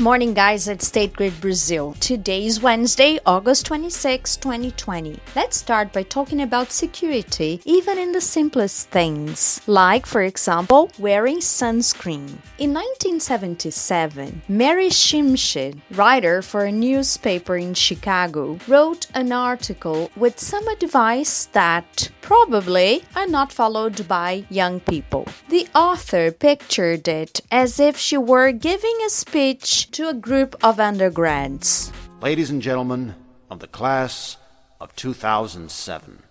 morning, guys, at State Grid Brazil. Today is Wednesday, August 26, 2020. Let's start by talking about security, even in the simplest things, like, for example, wearing sunscreen. In 1977, Mary Shimshin, writer for a newspaper in Chicago, wrote an article with some advice that probably are not followed by young people. The author pictured it as if she were giving a speech to a group of undergrads. Ladies and gentlemen of the class of 2007,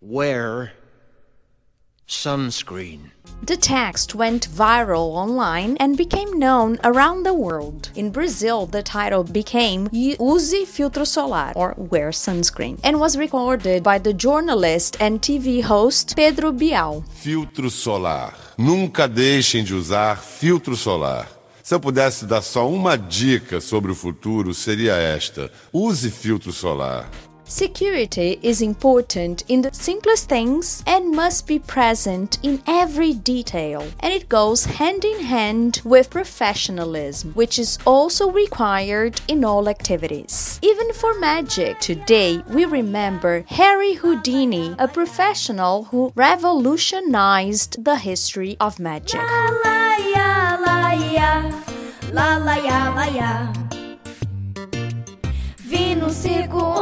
wear sunscreen. The text went viral online and became known around the world. In Brazil, the title became Use Filtro Solar or Wear Sunscreen and was recorded by the journalist and TV host Pedro Bial. Filtro solar. Nunca deixem de usar filtro solar. Se eu pudesse dar só uma dica sobre o futuro, seria esta: use filtro solar. Security is important in the simplest things and must be present in every detail. And it goes hand in hand with professionalism, which is also required in all activities. Even for magic, today we remember Harry Houdini, a professional who revolutionized the history of magic. Vi no circo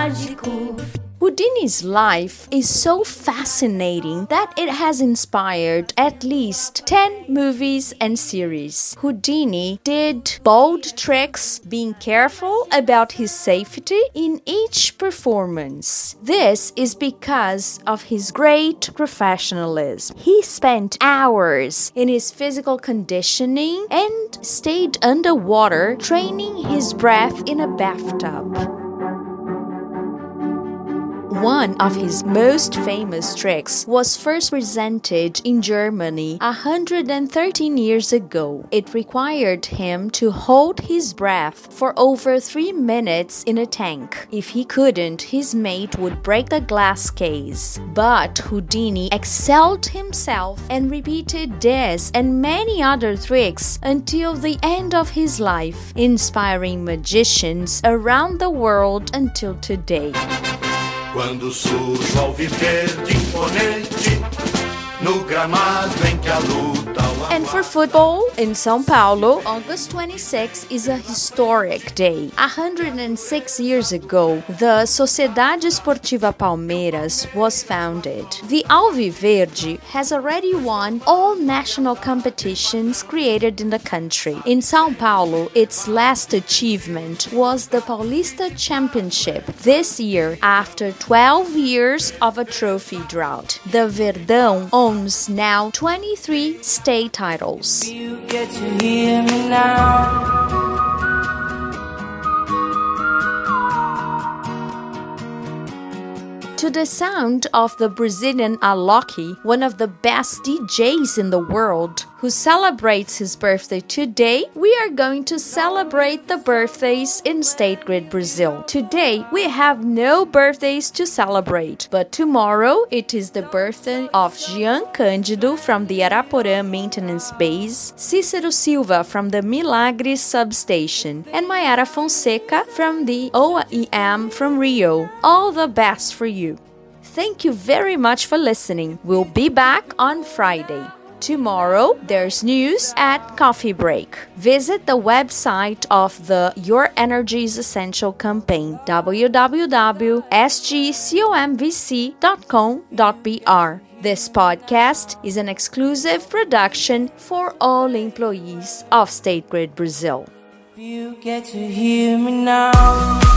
mágico. Houdini's life is so fascinating that it has inspired at least 10 movies and series. Houdini did bold tricks, being careful about his safety in each performance. This is because of his great professionalism. He spent hours in his physical conditioning and stayed underwater training his breath in a bathtub. One of his most famous tricks was first presented in Germany 113 years ago. It required him to hold his breath for over three minutes in a tank. If he couldn't, his mate would break the glass case. But Houdini excelled himself and repeated this and many other tricks until the end of his life, inspiring magicians around the world until today. Quando surge viver de imponente, no gramado em que a luta And for football in São Paulo, August 26 is a historic day. 106 years ago, the Sociedade Esportiva Palmeiras was founded. The Alviverde has already won all national competitions created in the country. In São Paulo, its last achievement was the Paulista Championship this year after 12 years of a trophy drought. The Verdão owns now 23 state titles. You get to hear me now. To the sound of the Brazilian Alok, one of the best DJs in the world, who celebrates his birthday today, we are going to celebrate the birthdays in State Grid Brazil. Today, we have no birthdays to celebrate, but tomorrow it is the birthday of Jean Cândido from the Araporã Maintenance Base, Cícero Silva from the Milagres Substation, and Mayara Fonseca from the OEM from Rio. All the best for you. Thank you very much for listening. We'll be back on Friday. Tomorrow, there's news at Coffee Break. Visit the website of the Your Energy is Essential campaign www.sgcomvc.com.br. This podcast is an exclusive production for all employees of State Grid Brazil. You get to hear me now.